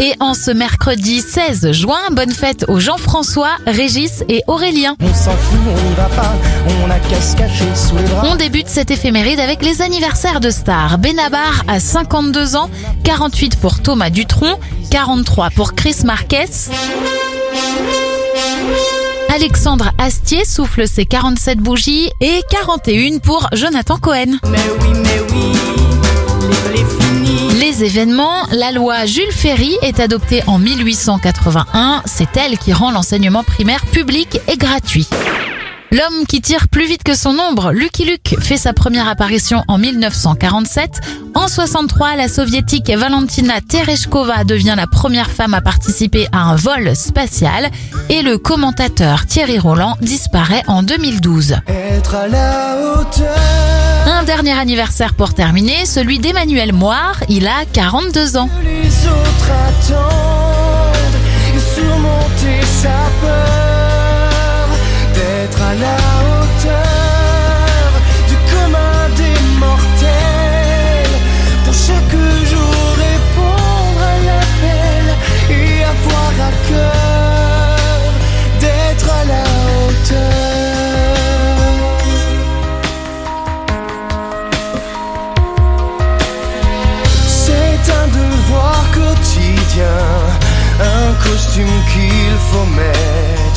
Et en ce mercredi 16 juin, bonne fête aux Jean-François, Régis et Aurélien. On s'en fout, on n'y va pas, on a qu'à se cacher sous les bras. On débute cette éphéméride avec les anniversaires de stars. Benabar a 52 ans, 48 pour Thomas Dutronc, 43 pour Chris Marquez. Alexandre Astier souffle ses 47 bougies et 41 pour Jonathan Cohen. Mais oui, mais oui, événements, la loi Jules Ferry est adoptée en 1881. C'est elle qui rend l'enseignement primaire public et gratuit. L'homme qui tire plus vite que son ombre, Lucky Luke, fait sa première apparition en 1947. En 63, la soviétique Valentina Tereshkova devient la première femme à participer à un vol spatial. Et le commentateur Thierry Roland disparaît en 2012. Être à la hauteur. Dernier anniversaire pour terminer, celui d'Emmanuel Moire, il a 42 ans. un kill for me.